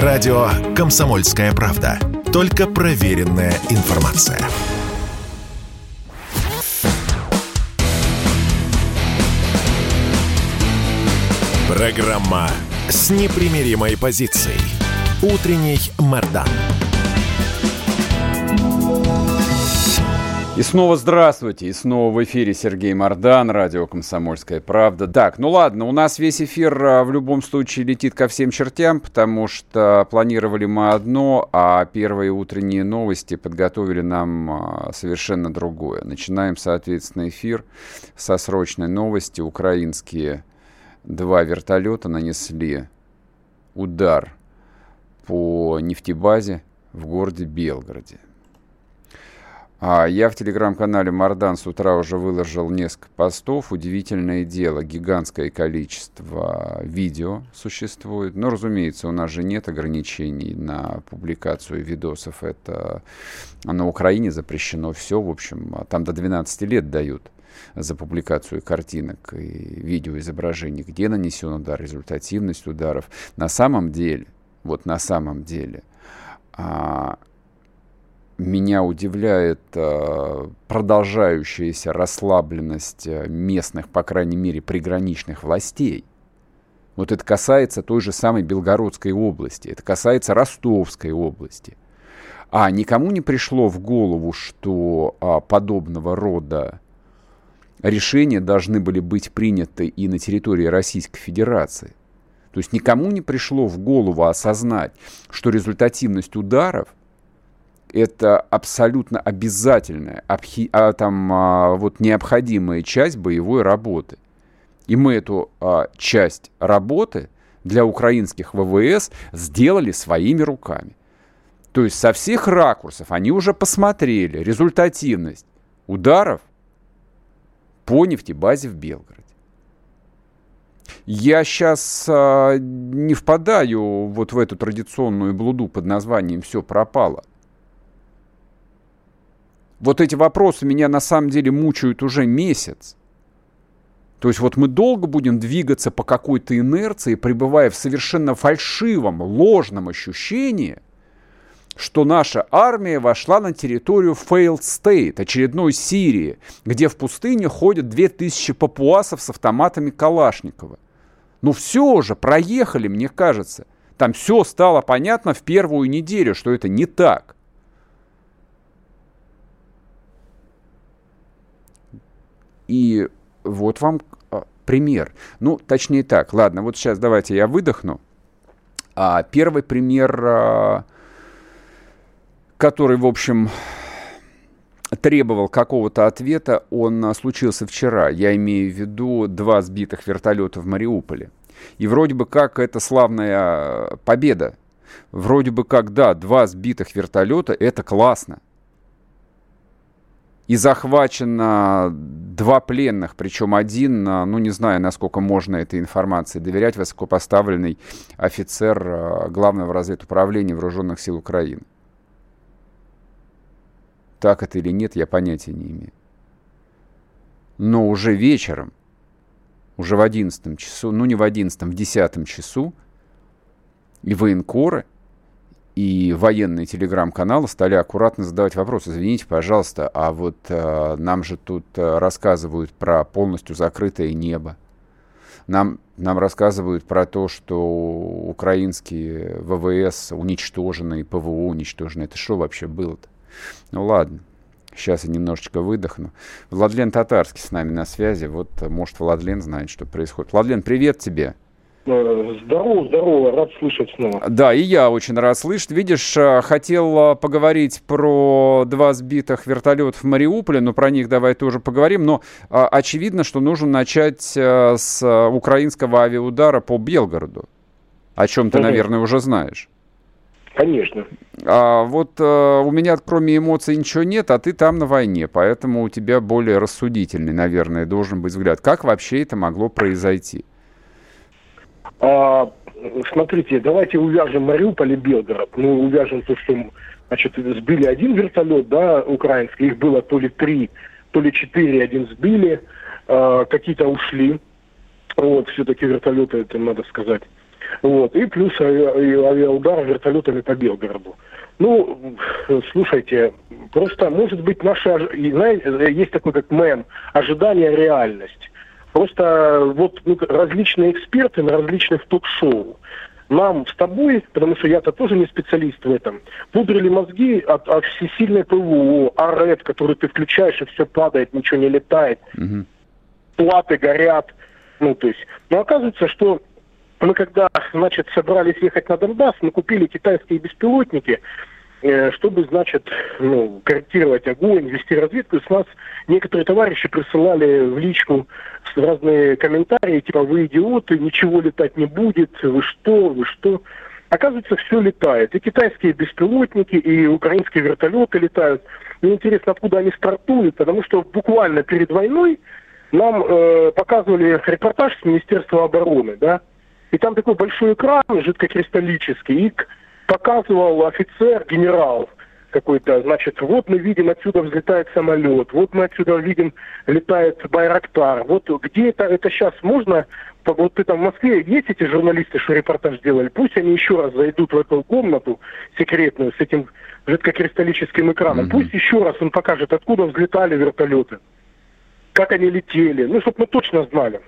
Радио «Комсомольская правда». Только проверенная информация. Программа с непримиримой позицией. Утренний Мордан. И снова здравствуйте, и снова в эфире Сергей Мордан, радио «Комсомольская правда». Так, ну ладно, у нас весь эфир а, в любом случае летит ко всем чертям, потому что планировали мы одно, а первые утренние новости подготовили нам а, совершенно другое. Начинаем, соответственно, эфир со срочной новости. Украинские два вертолета нанесли удар по нефтебазе в городе Белгороде. А я в телеграм-канале Мардан с утра уже выложил несколько постов. Удивительное дело, гигантское количество видео существует. Но, разумеется, у нас же нет ограничений на публикацию видосов. Это на Украине запрещено все. В общем, там до 12 лет дают за публикацию картинок и видеоизображений, где нанесен удар, результативность ударов. На самом деле, вот на самом деле, а, меня удивляет э, продолжающаяся расслабленность э, местных, по крайней мере, приграничных властей. Вот это касается той же самой Белгородской области, это касается Ростовской области. А никому не пришло в голову, что а, подобного рода решения должны были быть приняты и на территории Российской Федерации. То есть никому не пришло в голову осознать, что результативность ударов – это абсолютно обязательная, обхи, а, там, а, вот необходимая часть боевой работы. И мы эту а, часть работы для украинских ВВС сделали своими руками. То есть со всех ракурсов они уже посмотрели результативность ударов по нефтебазе в Белгороде. Я сейчас а, не впадаю вот в эту традиционную блуду под названием «все пропало» вот эти вопросы меня на самом деле мучают уже месяц. То есть вот мы долго будем двигаться по какой-то инерции, пребывая в совершенно фальшивом, ложном ощущении, что наша армия вошла на территорию failed state, очередной Сирии, где в пустыне ходят 2000 папуасов с автоматами Калашникова. Ну все уже, проехали, мне кажется. Там все стало понятно в первую неделю, что это не так. И вот вам а, пример. Ну, точнее так, ладно, вот сейчас давайте я выдохну. А, первый пример, а, который, в общем, требовал какого-то ответа, он а, случился вчера. Я имею в виду два сбитых вертолета в Мариуполе. И вроде бы как это славная победа. Вроде бы как, да, два сбитых вертолета, это классно и захвачено два пленных, причем один, ну не знаю, насколько можно этой информации доверять, высокопоставленный офицер э, главного разведуправления вооруженных сил Украины. Так это или нет, я понятия не имею. Но уже вечером, уже в одиннадцатом часу, ну не в одиннадцатом, в десятом часу, и военкоры и военные телеграм-каналы стали аккуратно задавать вопрос. Извините, пожалуйста, а вот э, нам же тут э, рассказывают про полностью закрытое небо. Нам, нам рассказывают про то, что украинские ВВС уничтожены и ПВО уничтожены. Это что вообще было-то? Ну ладно, сейчас я немножечко выдохну. Владлен Татарский с нами на связи. Вот, может, Владлен знает, что происходит. Владлен, привет тебе. Э, здорово, здорово, рад слышать снова. Да, и я очень рад слышать. Видишь, э, хотел э, поговорить про два сбитых вертолета в Мариуполе, но про них давай тоже поговорим. Но очевидно, что нужно начать с украинского авиаудара по Белгороду, о чем ты, угу. наверное, уже знаешь. Конечно. А вот а, у меня кроме эмоций ничего нет, а ты там на войне, поэтому у тебя более рассудительный, наверное, должен быть взгляд. Как вообще это могло произойти? А, смотрите, давайте увяжем Мариуполь и Белгород. Ну, увяжем то, что значит, сбили один вертолет, да, украинский, их было то ли три, то ли четыре, один сбили, а, какие-то ушли. Вот, все-таки вертолеты, это надо сказать. Вот. И плюс авиаудар вертолетами по Белгороду. Ну, слушайте, просто, может быть, наши, знаете, есть такой как мем, ожидание реальность. Просто вот ну, различные эксперты на различных ток-шоу нам с тобой, потому что я-то тоже не специалист в этом, пудрили мозги от, от всесильной ПВО, АРЭД, который ты включаешь, и все падает, ничего не летает, угу. платы горят. Ну, то есть, но оказывается, что мы когда, значит, собрались ехать на Донбасс, мы купили китайские беспилотники, Э, чтобы, значит, ну, корректировать огонь, вести разведку. С нас некоторые товарищи присылали в личку разные комментарии, типа, вы идиоты, ничего летать не будет, вы что, вы что. Оказывается, все летает. И китайские беспилотники, и украинские вертолеты летают. Мне интересно, откуда они стартуют, потому что буквально перед войной нам э, показывали репортаж с Министерства обороны, да, и там такой большой экран, жидкокристаллический, и показывал офицер, генерал какой-то, значит, вот мы видим, отсюда взлетает самолет, вот мы отсюда видим, летает Байрактар, вот где это, это сейчас можно, вот ты там в Москве, есть эти журналисты, что репортаж делали, пусть они еще раз зайдут в эту комнату секретную с этим жидкокристаллическим экраном, mm-hmm. пусть еще раз он покажет, откуда взлетали вертолеты, как они летели, ну, чтобы мы точно знали.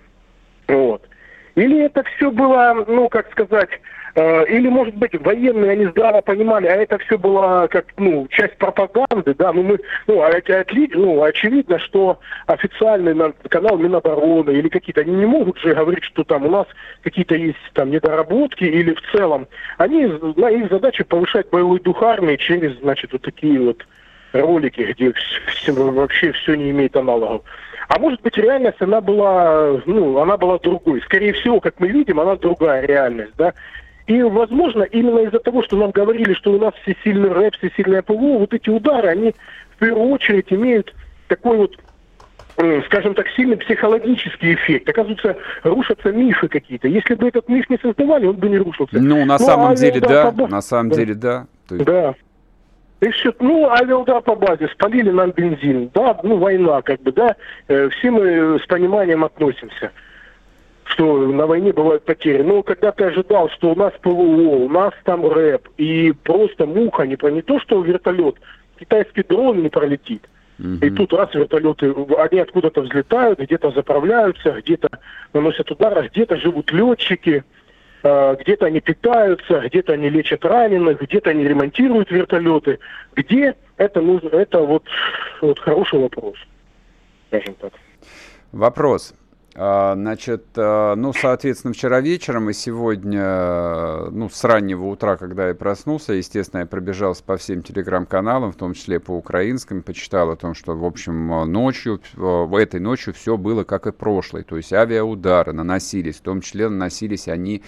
Вот. Или это все было, ну, как сказать, Э, или, может быть, военные, они здраво понимали, а это все было как, ну, часть пропаганды, да, ну, мы, ну, а отли, ну очевидно, что официальный канал Минобороны или какие-то, они не могут же говорить, что там у нас какие-то есть там недоработки или в целом. Они, на их задача повышать боевой дух армии через, значит, вот такие вот ролики, где все, вообще все не имеет аналогов. А может быть, реальность, она была, ну, она была другой. Скорее всего, как мы видим, она другая реальность, да. И, возможно, именно из-за того, что нам говорили, что у нас все сильный рэп, все сильное ПВО, вот эти удары, они в первую очередь имеют такой вот скажем так, сильный психологический эффект. Оказывается, рушатся мифы какие-то. Если бы этот миф не создавали, он бы не рушился. Ну, на ну, самом а деле, да. По... На самом да. деле, да. есть... Да. И все, ну, авиаудар по базе, спалили нам бензин. Да, ну, война, как бы, да. Э, все мы с пониманием относимся что на войне бывают потери. Но когда ты ожидал, что у нас ПВО, у нас там рэп, и просто муха, не, про не то, что вертолет, китайский дрон не пролетит. И тут раз вертолеты, они откуда-то взлетают, где-то заправляются, где-то наносят удары, где-то живут летчики, где-то они питаются, где-то они лечат раненых, где-то они ремонтируют вертолеты. Где это нужно? Это вот, вот хороший вопрос, скажем так. Вопрос. А, значит, а, ну, соответственно, вчера вечером и сегодня, ну, с раннего утра, когда я проснулся, естественно, я пробежался по всем телеграм-каналам, в том числе по украинским, почитал о том, что, в общем, ночью, этой ночью все было как и прошлой, то есть авиаудары наносились, в том числе наносились они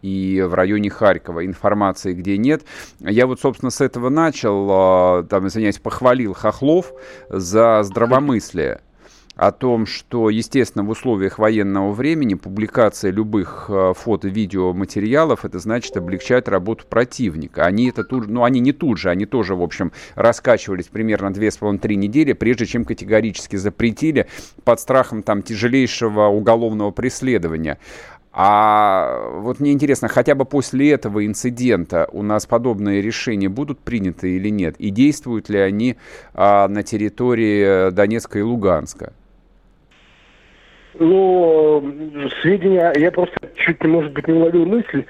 и в районе Харькова. Информации где нет. Я вот, собственно, с этого начал, а, там, извиняюсь, похвалил Хохлов за здравомыслие о том, что, естественно, в условиях военного времени публикация любых э, фото-видео материалов, это значит облегчать работу противника. Они это тут, ну, они не тут же, они тоже, в общем, раскачивались примерно 2,5-3 недели, прежде чем категорически запретили под страхом там тяжелейшего уголовного преследования. А вот мне интересно, хотя бы после этого инцидента у нас подобные решения будут приняты или нет? И действуют ли они а, на территории Донецка и Луганска? Ну, сведения, я просто чуть, может быть, не уловил мысль,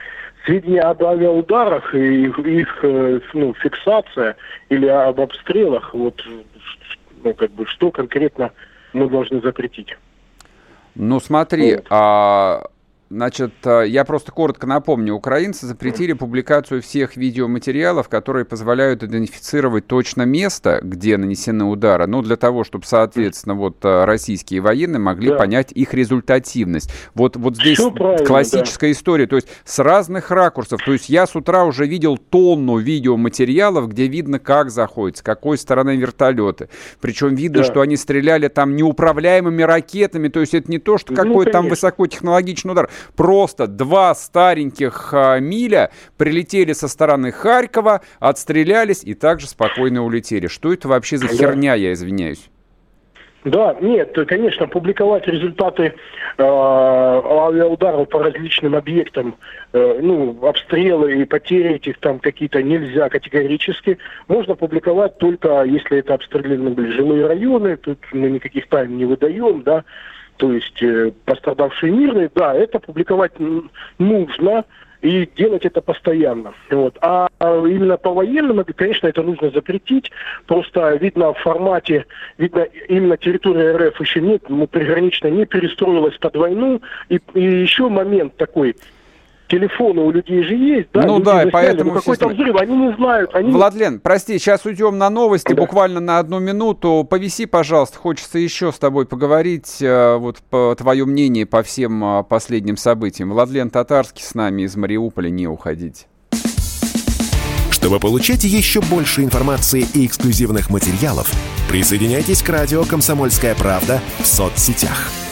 сведения об авиаударах и их, их э, ну, фиксация или об обстрелах, вот, ну, как бы, что конкретно мы должны запретить? Ну, смотри, вот. а Значит, э, я просто коротко напомню, украинцы запретили публикацию всех видеоматериалов, которые позволяют идентифицировать точно место, где нанесены удары, ну, для того, чтобы, соответственно, вот э, российские военные могли да. понять их результативность. Вот, вот здесь классическая да. история, то есть с разных ракурсов. То есть я с утра уже видел тонну видеоматериалов, где видно, как заходит, с какой стороны вертолеты. Причем видно, да. что они стреляли там неуправляемыми ракетами, то есть это не то, что ну, какой-то там высокотехнологичный удар. Просто два стареньких а, миля прилетели со стороны Харькова, отстрелялись и также спокойно улетели. Что это вообще за херня, я извиняюсь? Да, нет, конечно, публиковать результаты э, авиаударов по различным объектам, э, ну, обстрелы и потери этих там какие-то нельзя категорически. Можно публиковать только, если это обстреляны были жилые районы, тут мы никаких тайн не выдаем, да, то есть э, пострадавшие мирные, да, это публиковать нужно, и делать это постоянно. Вот. А именно по военным, конечно, это нужно запретить. Просто видно в формате, видно именно территория РФ еще нет, ну, приграничная не перестроилась под войну. И, и еще момент такой – телефоны у людей же есть, да? Ну да, и поэтому... Ну, какой-то взрыв, они не знают. Они... Владлен, прости, сейчас уйдем на новости, да. буквально на одну минуту. Повиси, пожалуйста, хочется еще с тобой поговорить, э, вот по твое мнение по всем э, последним событиям. Владлен Татарский с нами из Мариуполя, не уходить. Чтобы получать еще больше информации и эксклюзивных материалов, присоединяйтесь к радио «Комсомольская правда» в соцсетях –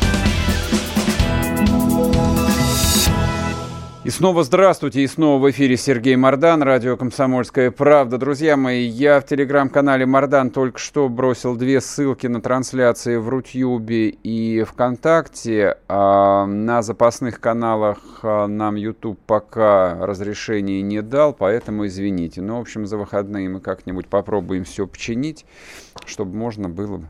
И снова здравствуйте, и снова в эфире Сергей Мордан, радио «Комсомольская правда». Друзья мои, я в телеграм-канале Мордан только что бросил две ссылки на трансляции в Рутьюбе и ВКонтакте. А на запасных каналах а, нам YouTube пока разрешения не дал, поэтому извините. Но, ну, в общем, за выходные мы как-нибудь попробуем все починить, чтобы можно было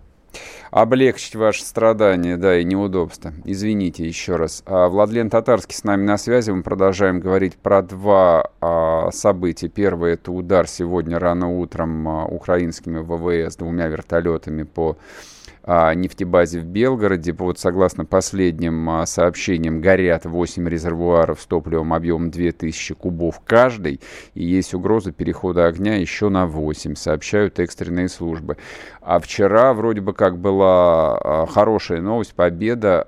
облегчить ваши страдания, да, и неудобства. Извините еще раз. А, Владлен Татарский с нами на связи. Мы продолжаем говорить про два а, события. Первое – это удар сегодня рано утром а, украинскими ВВС двумя вертолетами по нефтебазе в Белгороде. Вот согласно последним а, сообщениям, горят 8 резервуаров с топливом объемом 2000 кубов каждый, и есть угроза перехода огня еще на 8, сообщают экстренные службы. А вчера вроде бы как была а, хорошая новость, победа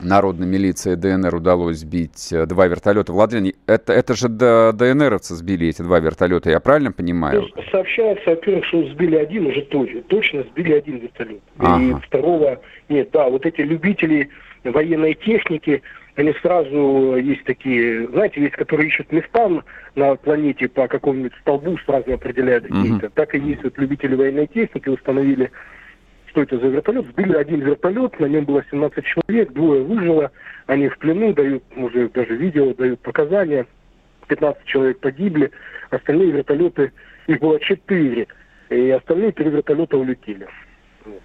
народной милиции ДНР удалось сбить э, два вертолета. Владимир, это, это же ДНРовцы сбили эти два вертолета, я правильно понимаю? Сообщается, во-первых, что сбили один, уже точно, точно сбили один вертолет. Ага. И второго нет. Да, вот эти любители военной техники, они сразу есть такие, знаете, есть, которые ищут места на планете по какому-нибудь столбу, сразу определяют какие-то. Угу. Так и есть вот любители военной техники, установили что это за вертолет. Сбили один вертолет, на нем было 17 человек, двое выжило, они в плену, дают уже даже видео, дают показания. 15 человек погибли, остальные вертолеты, их было 4, и остальные три вертолета улетели. Вот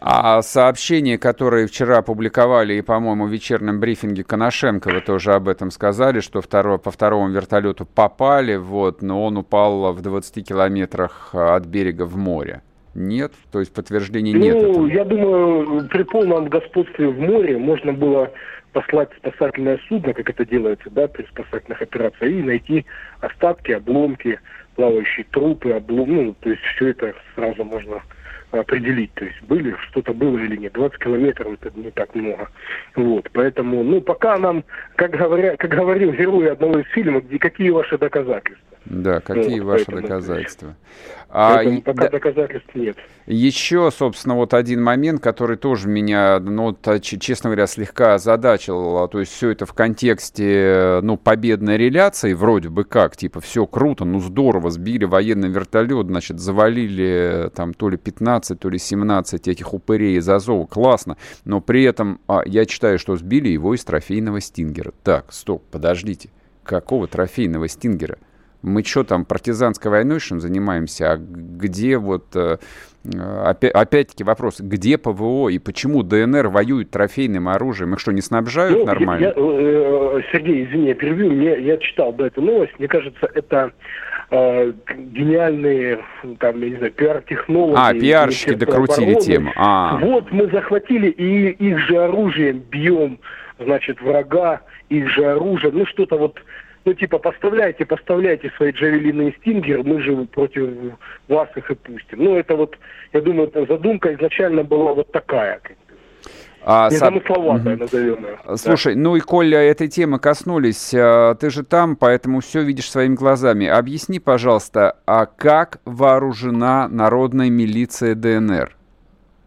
а сообщения, которые вчера опубликовали и, по-моему, в вечернем брифинге Коношенко, вы тоже об этом сказали, что второ, по второму вертолету попали, вот, но он упал в 20 километрах от берега в море. Нет? То есть подтверждений ну, нет? Ну, я думаю, при полном господстве в море можно было послать спасательное судно, как это делается, да, при спасательных операциях, и найти остатки, обломки, плавающие трупы, облом... ну, то есть все это сразу можно определить, то есть были, что-то было или нет. 20 километров это не так много. Вот, поэтому, ну, пока нам, как, говоря, как говорил герой одного из фильмов, где какие ваши доказательства. Да, какие вот, ваши доказательства? А, пока да, доказательств нет. Еще, собственно, вот один момент, который тоже меня, ну, вот, честно говоря, слегка озадачил. То есть все это в контексте, ну, победной реляции, вроде бы как, типа, все круто, ну, здорово, сбили военный вертолет, значит, завалили там то ли 15, то ли 17 этих упырей из Азова, классно. Но при этом а, я читаю, что сбили его из трофейного стингера. Так, стоп, подождите. Какого трофейного стингера? Мы что там, партизанской войной что занимаемся? А где вот, э, опять, опять-таки вопрос, где ПВО и почему ДНР воюет трофейным оружием? Их что, не снабжают ну, нормально? Я, э, Сергей, извини, я перебью. Мне, я читал да, эту новость. Мне кажется, это э, гениальные, там, я не знаю, пиар-технологи. А, пиарщики докрутили обороны. тему. А. Вот мы захватили и их же оружием бьем, значит, врага, их же оружие. Ну, что-то вот ну, типа, поставляйте, поставляйте свои джавелины и стингер, мы же против вас их и пустим. Ну, это вот, я думаю, задумка изначально была вот такая. А, Незамысловатая, угу. назовем ее. Слушай, да. ну и коль этой темы коснулись, а, ты же там, поэтому все видишь своими глазами. Объясни, пожалуйста, а как вооружена народная милиция ДНР?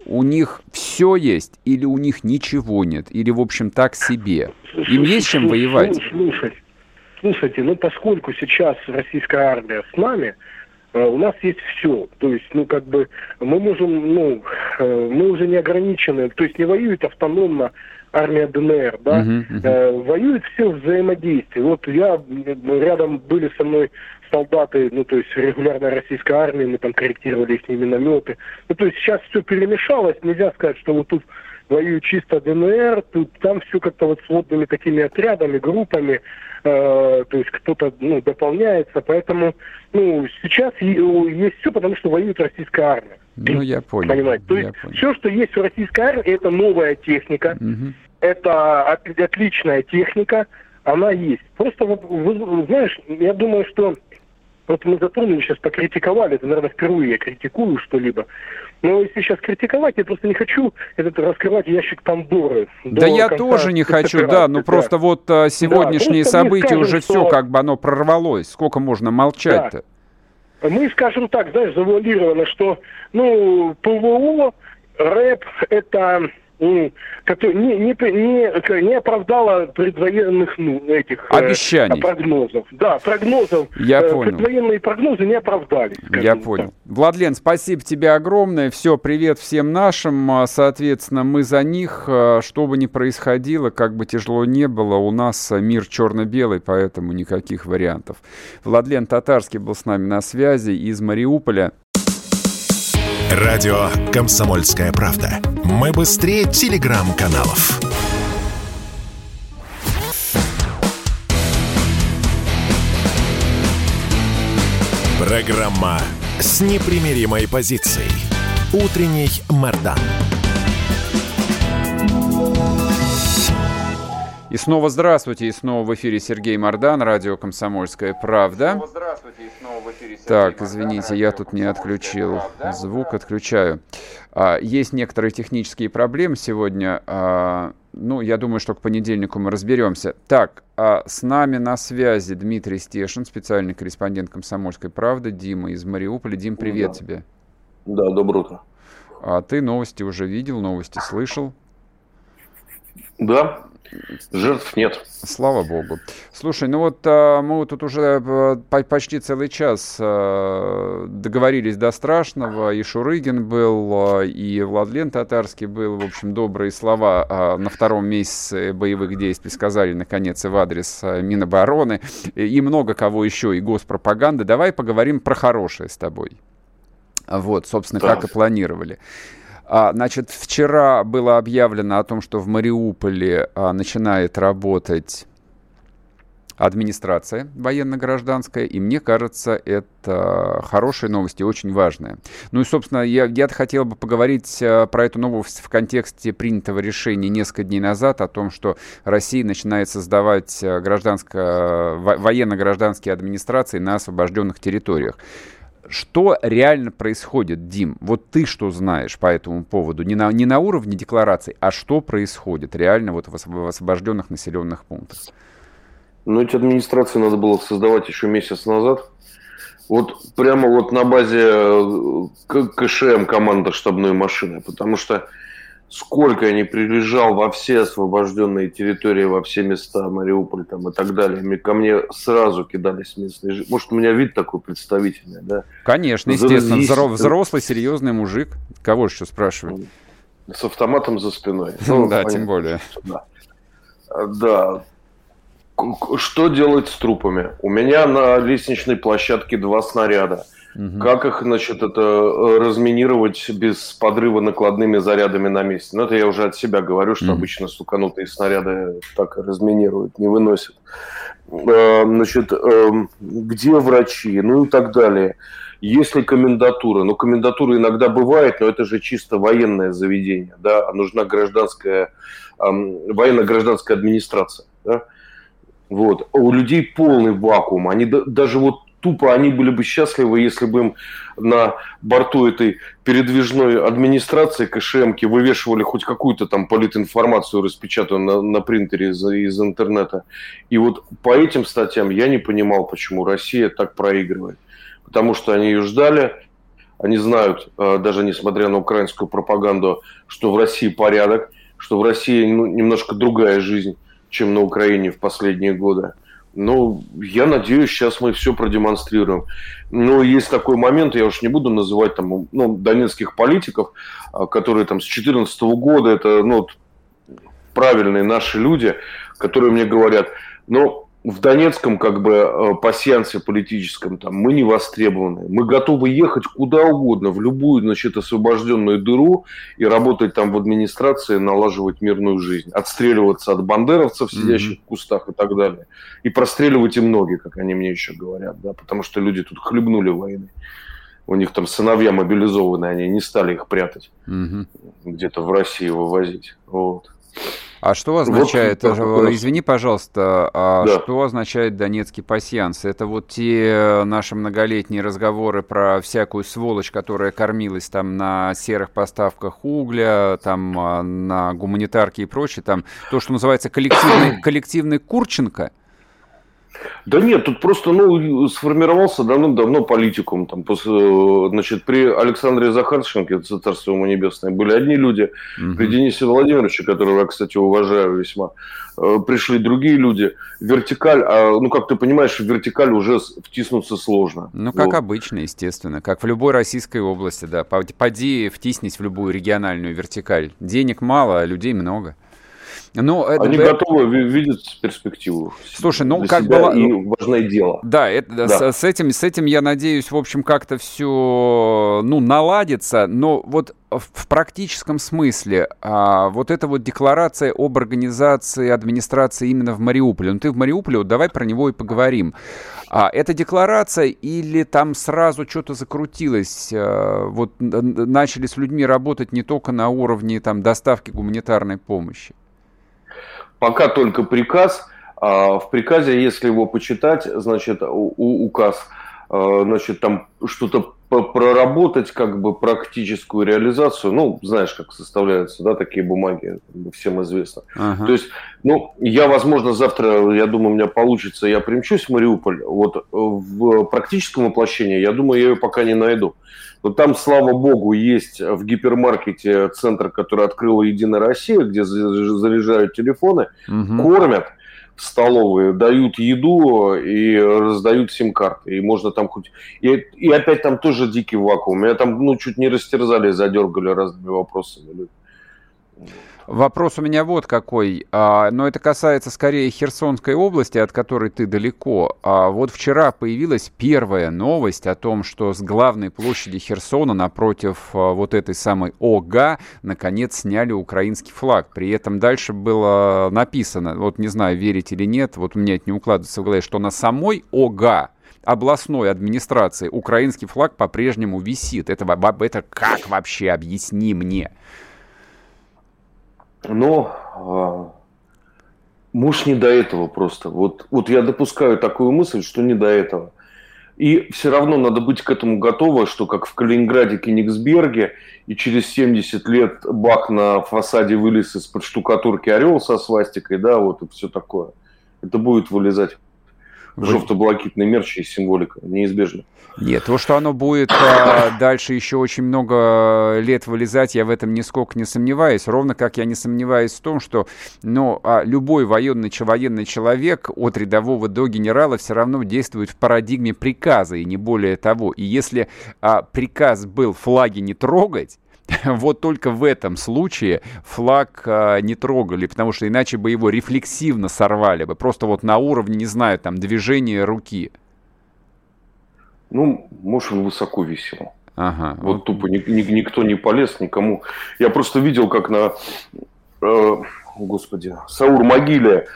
У них все есть или у них ничего нет? Или, в общем, так себе? Им есть чем воевать? Слушайте, слушайте, ну поскольку сейчас российская армия с нами, Э, у нас есть все. То есть, ну, как бы, мы можем, ну, э, мы уже не ограничены, то есть не воюет автономно армия ДНР, да, uh-huh, uh-huh. Воюет все взаимодействие. Вот я, рядом были со мной солдаты, ну, то есть регулярной российской армии, мы там корректировали их минометы. Ну, то есть сейчас все перемешалось, нельзя сказать, что вот тут воюют чисто ДНР, тут там все как-то вот сводными такими отрядами, группами, э, то есть кто-то ну, дополняется, поэтому ну, сейчас есть все, потому что воюет российская армия. Ну, я понял. Понимаете? То есть понял. все, что есть в российской армии, это новая техника, угу. это отличная техника, она есть. Просто вот, вы, знаешь, я думаю, что вот мы затронули сейчас, покритиковали, это, наверное, впервые я критикую что-либо. Но если сейчас критиковать, я просто не хочу этот раскрывать ящик Пандоры. Да я тоже не хочу, да, но да. просто вот а, сегодняшние да, события скажем, уже что... все, как бы оно прорвалось. Сколько можно молчать-то? Да. Мы скажем так, знаешь, завуалировано, что, ну, ПВО, рэп, это который не, не, не, не оправдала предвоенных ну, этих э, Обещаний. Э, прогнозов. Да, прогнозов. Я э, понял. Предвоенные прогнозы не оправдали. Я понял. Так. Владлен, спасибо тебе огромное. Все, привет всем нашим. А, соответственно, мы за них, а, что бы ни происходило, как бы тяжело не было, у нас мир черно-белый, поэтому никаких вариантов. Владлен Татарский был с нами на связи из Мариуполя. Радио «Комсомольская правда». Мы быстрее телеграм-каналов. Программа с непримиримой позицией. Утренний Мордан. И снова здравствуйте, и снова в эфире Сергей Мордан, радио «Комсомольская правда». Снова Так, извините, я тут не отключил звук, отключаю. А, есть некоторые технические проблемы сегодня. А, ну, я думаю, что к понедельнику мы разберемся. Так, а с нами на связи Дмитрий Стешин, специальный корреспондент «Комсомольской правды», Дима из Мариуполя. Дим, привет да. тебе. Да, доброе утро. А ты новости уже видел, новости слышал? Да, Жертв нет. Слава богу. Слушай, ну вот а, мы тут уже а, почти целый час а, договорились до страшного. И Шурыгин был, и Владлен Татарский был. В общем, добрые слова а, на втором месяце боевых действий сказали, наконец, и в адрес Минобороны. И, и много кого еще, и госпропаганды. Давай поговорим про хорошее с тобой. Вот, собственно, да. как и планировали. А, значит, вчера было объявлено о том, что в Мариуполе а, начинает работать администрация военно-гражданская, и мне кажется, это хорошая новость и очень важная. Ну и, собственно, я, я хотел бы поговорить а, про эту новость в контексте принятого решения несколько дней назад о том, что Россия начинает создавать гражданско, военно-гражданские администрации на освобожденных территориях. Что реально происходит, Дим? Вот ты что знаешь по этому поводу? Не на, не на уровне деклараций, а что происходит реально вот в, освобожденных населенных пунктах? Ну, эти администрации надо было создавать еще месяц назад. Вот прямо вот на базе э, КШМ команда штабной машины. Потому что сколько я не приезжал во все освобожденные территории, во все места, Мариуполь там и так далее, ко мне сразу кидались местные жители. Может, у меня вид такой представительный, да? Конечно, естественно, Взро- взрослый, серьезный мужик. Кого же еще спрашивать? С автоматом за спиной. Ну, да, тем более. Да. да. Что делать с трупами? У меня на лестничной площадке два снаряда – Угу. Как их, значит, это э, разминировать без подрыва накладными зарядами на месте? Ну, это я уже от себя говорю, что угу. обычно стуканутые снаряды так разминируют, не выносят. Э, значит, эм, где врачи? Ну и так далее. Есть ли комендатура? Ну, комендатура иногда бывает, но это же чисто военное заведение, да, а нужна гражданская, военно-гражданская администрация, да. Вот. У людей полный вакуум. Они даже вот тупо они были бы счастливы, если бы им на борту этой передвижной администрации КШМки вывешивали хоть какую-то там политинформацию, распечатанную на, на принтере из, из интернета. И вот по этим статьям я не понимал, почему Россия так проигрывает. Потому что они ее ждали, они знают, э, даже несмотря на украинскую пропаганду, что в России порядок, что в России ну, немножко другая жизнь, чем на Украине в последние годы. Ну, я надеюсь, сейчас мы все продемонстрируем. Но есть такой момент, я уж не буду называть там, ну, донецких политиков, а, которые там с 2014 года, это, ну, правильные наши люди, которые мне говорят, ну, в Донецком как бы э, пассиансе политическом там мы не востребованы. Мы готовы ехать куда угодно, в любую, значит, освобожденную дыру и работать там в администрации, налаживать мирную жизнь, отстреливаться от бандеровцев, сидящих mm-hmm. в кустах и так далее. И простреливать и многие, как они мне еще говорят, да, потому что люди тут хлебнули войны. У них там сыновья мобилизованы, они не стали их прятать, mm-hmm. где-то в России вывозить. Вот. А что означает, вот, э, извини, пожалуйста, а да. что означает донецкий пассианс? Это вот те наши многолетние разговоры про всякую сволочь, которая кормилась там на серых поставках угля, там а, на гуманитарке и прочее, там то, что называется коллективный, коллективный Курченко – да нет, тут просто ну, сформировался давно-давно политикум. Там, после, значит, при Александре Захарченко, царство ему небесное, были одни люди. Угу. При Денисе Владимировиче, которого я, кстати, уважаю весьма, э, пришли другие люди. Вертикаль, а, ну, как ты понимаешь, в вертикаль уже втиснуться сложно. Ну, как вот. обычно, естественно. Как в любой российской области, да. Поди втиснись в любую региональную вертикаль. Денег мало, а людей много. Ну, Они это, готовы видеть перспективу. Слушай, ну как было... И важное дело. Да, это, да. С, с, этим, с этим я надеюсь, в общем, как-то все ну, наладится, но вот в, в практическом смысле а, вот эта вот декларация об организации администрации именно в Мариуполе, ну ты в Мариуполе, вот давай про него и поговорим. А, это декларация или там сразу что-то закрутилось, а, вот начали с людьми работать не только на уровне там доставки гуманитарной помощи? Пока только приказ. А, в приказе, если его почитать, значит, у, указ, а, значит, там что-то проработать, как бы практическую реализацию, ну, знаешь, как составляются, да, такие бумаги, всем известно. Ага. То есть, ну, я, возможно, завтра, я думаю, у меня получится, я примчусь в Мариуполь, вот в практическом воплощении, я думаю, я ее пока не найду. Но там, слава богу, есть в гипермаркете центр, который открыла Единая Россия, где заряжают телефоны, угу. кормят столовые, дают еду и раздают сим-карты. И можно там хоть... И, и опять там тоже дикий вакуум. Меня там, ну, чуть не растерзали, задергали разными вопросами. Вопрос у меня вот какой, а, но это касается скорее Херсонской области, от которой ты далеко. А вот вчера появилась первая новость о том, что с главной площади Херсона напротив а, вот этой самой ОГА наконец сняли украинский флаг. При этом дальше было написано, вот не знаю, верить или нет, вот у меня это не укладывается в голове, что на самой ОГА областной администрации украинский флаг по-прежнему висит. Это, это как вообще? Объясни мне. Но а, муж не до этого просто. Вот, вот я допускаю такую мысль, что не до этого. И все равно надо быть к этому готово, что как в Калининграде, Кенигсберге, и через 70 лет бак на фасаде вылез из-под штукатурки орел со свастикой, да, вот и все такое. Это будет вылезать желто-блакитный мерч и символика, неизбежно. Нет, то, что оно будет а, дальше еще очень много лет вылезать, я в этом нисколько не сомневаюсь. Ровно как я не сомневаюсь в том, что ну, а, любой военный, военный человек от рядового до генерала все равно действует в парадигме приказа, и не более того. И если а, приказ был флаги не трогать, Вот только в этом случае флаг а, не трогали, потому что иначе бы его рефлексивно сорвали бы, просто вот на уровне, не знаю, там, движения руки. Ну, может, он высоко висел. Ага. Вот, тупо ни, ни, никто не полез, никому. Я просто видел, как на, э, господи, Саур-могиле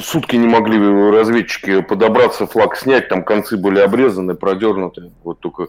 сутки не могли разведчики подобраться, флаг снять, там концы были обрезаны, продернуты. Вот только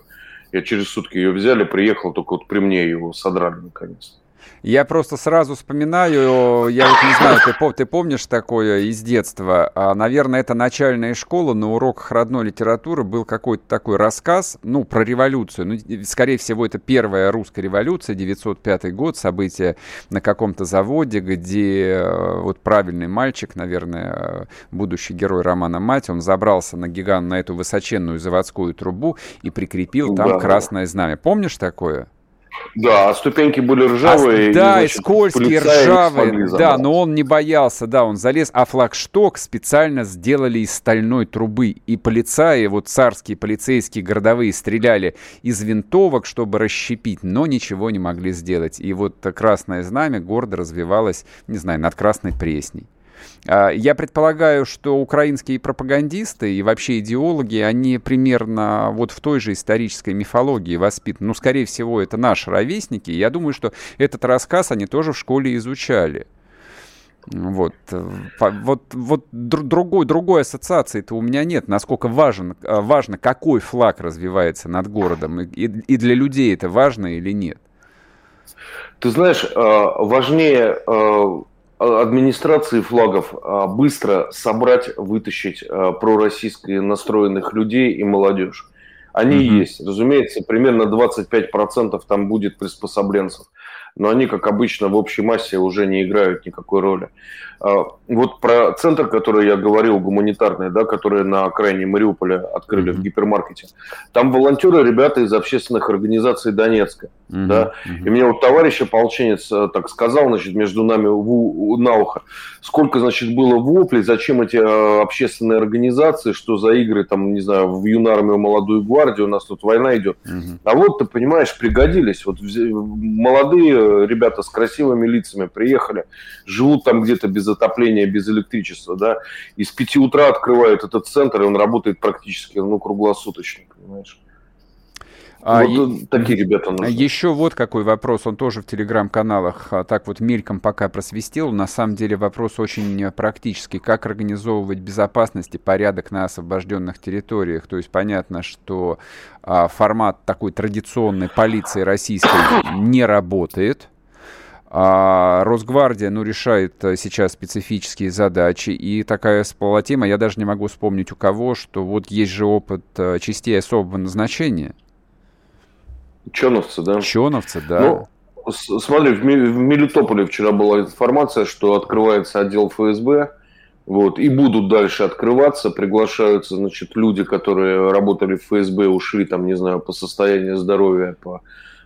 я через сутки ее взяли, приехал, только вот при мне его содрали наконец. Я просто сразу вспоминаю, я вот не знаю, ты, ты помнишь такое из детства? А, наверное, это начальная школа, на уроках родной литературы был какой-то такой рассказ, ну, про революцию. Ну, скорее всего, это первая русская революция, 905 год, событие на каком-то заводе, где э, вот правильный мальчик, наверное, будущий герой романа «Мать», он забрался на гигант, на эту высоченную заводскую трубу и прикрепил там да. красное знамя. Помнишь такое? Да, а ступеньки были ржавые. А, да, и, значит, и скользкие, ржавые. Да, но он не боялся, да, он залез. А флагшток специально сделали из стальной трубы. И полицаи, вот царские полицейские городовые стреляли из винтовок, чтобы расщепить, но ничего не могли сделать. И вот красное знамя гордо развивалось, не знаю, над Красной Пресней. А, я предполагаю, что украинские пропагандисты и вообще идеологи, они примерно вот в той же исторической мифологии воспитаны. Ну, скорее всего, это наши ровесники. Я думаю, что этот рассказ они тоже в школе изучали. Вот, вот, вот другой, другой ассоциации-то у меня нет, насколько важен, а, важно, какой флаг развивается над городом, и, и для людей это важно или нет. Ты знаешь, а, важнее администрации флагов а, быстро собрать, вытащить а, пророссийски настроенных людей и молодежь. Они mm-hmm. есть. Разумеется, примерно 25% там будет приспособленцев но они, как обычно, в общей массе уже не играют никакой роли. А, вот про центр, который я говорил, гуманитарный, да, который на окраине Мариуполя открыли mm-hmm. в гипермаркете. Там волонтеры, ребята из общественных организаций Донецка. Mm-hmm. Да? Mm-hmm. И мне вот товарищ ополченец э, так сказал, значит, между нами в, на ухо, сколько, значит, было воплей, зачем эти э, общественные организации, что за игры, там, не знаю, в юнармию, молодую гвардию, у нас тут война идет. Mm-hmm. А вот, ты понимаешь, пригодились. Вот молодые ребята с красивыми лицами приехали, живут там где-то без отопления, без электричества, да, и с 5 утра открывают этот центр, и он работает практически, ну, круглосуточно, понимаешь. А, вот такие ребята нужны. Еще вот какой вопрос, он тоже в телеграм-каналах а, так вот мельком пока просвистел. На самом деле вопрос очень практический. Как организовывать безопасность и порядок на освобожденных территориях? То есть понятно, что а, формат такой традиционной полиции российской не работает. А Росгвардия, ну, решает э, сейчас специфические задачи, и такая всплыла тема, я даже не могу вспомнить у кого, что вот есть же опыт э, частей особого назначения, Чоновцы, да? Чоновцы, да. Ну, смотри, в Мелитополе вчера была информация, что открывается отдел ФСБ, вот, и будут дальше открываться, приглашаются, значит, люди, которые работали в ФСБ, ушли там, не знаю, по состоянию здоровья, по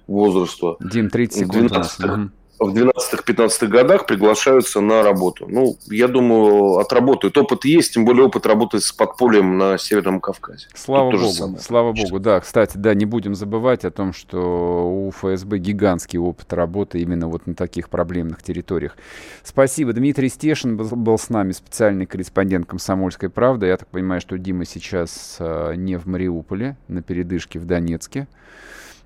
возрасту. Дим, 30 секунд. 12 в 12-15 годах приглашаются на работу. Ну, я думаю, отработают. Опыт есть, тем более опыт работы с подпольем на Северном Кавказе. Слава Тут богу, слава богу, да. Кстати, да, не будем забывать о том, что у ФСБ гигантский опыт работы именно вот на таких проблемных территориях. Спасибо. Дмитрий Стешин был, был с нами, специальный корреспондент «Комсомольской правды». Я так понимаю, что Дима сейчас э, не в Мариуполе, на передышке в Донецке.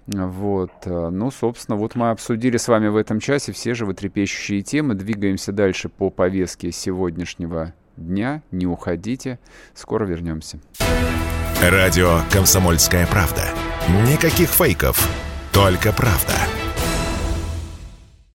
Вот. Э, ну, собственно, вот мы обсудили с вами в этом часе все животрепещущие темы. Двигаемся дальше по повестке сегодняшнего дня. Не уходите. Скоро вернемся. Радио «Комсомольская правда». Никаких фейков, только правда.